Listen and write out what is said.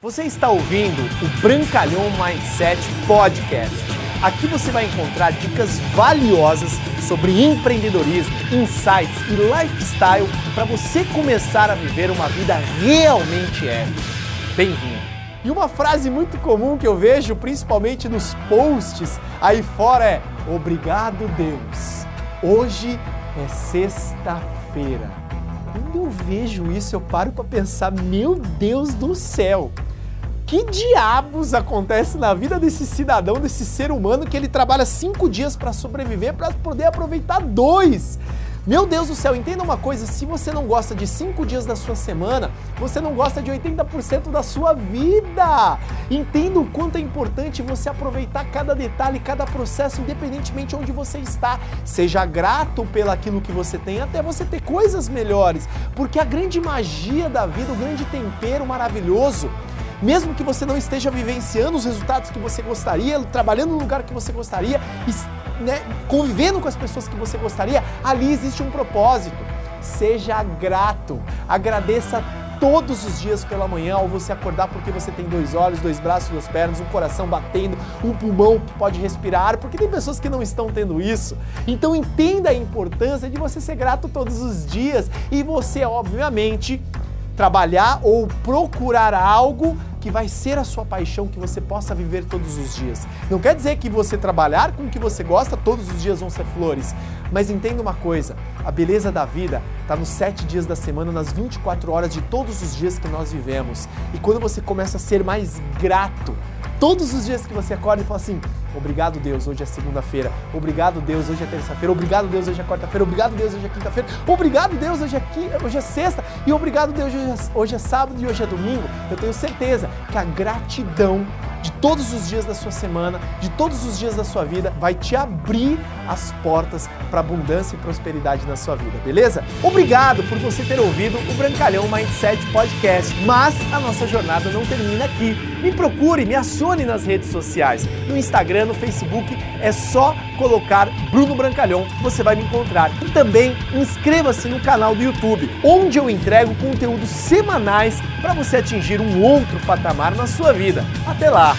Você está ouvindo o Brancalhão Mindset Podcast. Aqui você vai encontrar dicas valiosas sobre empreendedorismo, insights e lifestyle para você começar a viver uma vida realmente épica. Bem-vindo! E uma frase muito comum que eu vejo, principalmente nos posts aí fora, é: Obrigado, Deus. Hoje é sexta-feira. Quando eu vejo isso, eu paro para pensar: Meu Deus do céu! Que diabos acontece na vida desse cidadão, desse ser humano que ele trabalha cinco dias para sobreviver para poder aproveitar dois? Meu Deus do céu, entenda uma coisa: se você não gosta de cinco dias da sua semana, você não gosta de 80% da sua vida. Entenda o quanto é importante você aproveitar cada detalhe, cada processo, independentemente onde você está. Seja grato pelo aquilo que você tem, até você ter coisas melhores. Porque a grande magia da vida, o grande tempero maravilhoso, mesmo que você não esteja vivenciando os resultados que você gostaria, trabalhando no lugar que você gostaria, né, convivendo com as pessoas que você gostaria, ali existe um propósito. Seja grato, agradeça todos os dias pela manhã ao você acordar porque você tem dois olhos, dois braços, duas pernas, um coração batendo, um pulmão que pode respirar, porque tem pessoas que não estão tendo isso. Então entenda a importância de você ser grato todos os dias e você, obviamente, trabalhar ou procurar algo que vai ser a sua paixão que você possa viver todos os dias. Não quer dizer que você trabalhar com o que você gosta todos os dias vão ser flores, mas entenda uma coisa: a beleza da vida está nos sete dias da semana, nas 24 horas de todos os dias que nós vivemos. E quando você começa a ser mais grato, todos os dias que você acorda e fala assim: Obrigado, Deus, hoje é segunda-feira. Obrigado, Deus, hoje é terça-feira. Obrigado, Deus, hoje é quarta-feira. Obrigado, Deus, hoje é quinta-feira. Obrigado, Deus, hoje é, qui... hoje é sexta. E obrigado, Deus, hoje é... hoje é sábado e hoje é domingo. Eu tenho certeza que a gratidão de todos os dias da sua semana, de todos os dias da sua vida, vai te abrir as portas para abundância e prosperidade na sua vida, beleza? Obrigado por você ter ouvido o Brancalhão Mindset Podcast, mas a nossa jornada não termina aqui. Me procure, me acione nas redes sociais, no Instagram, no Facebook, é só colocar Bruno Brancalhão, você vai me encontrar. E também inscreva-se no canal do YouTube, onde eu entrego conteúdos semanais para você atingir um outro patamar na sua vida. Até lá!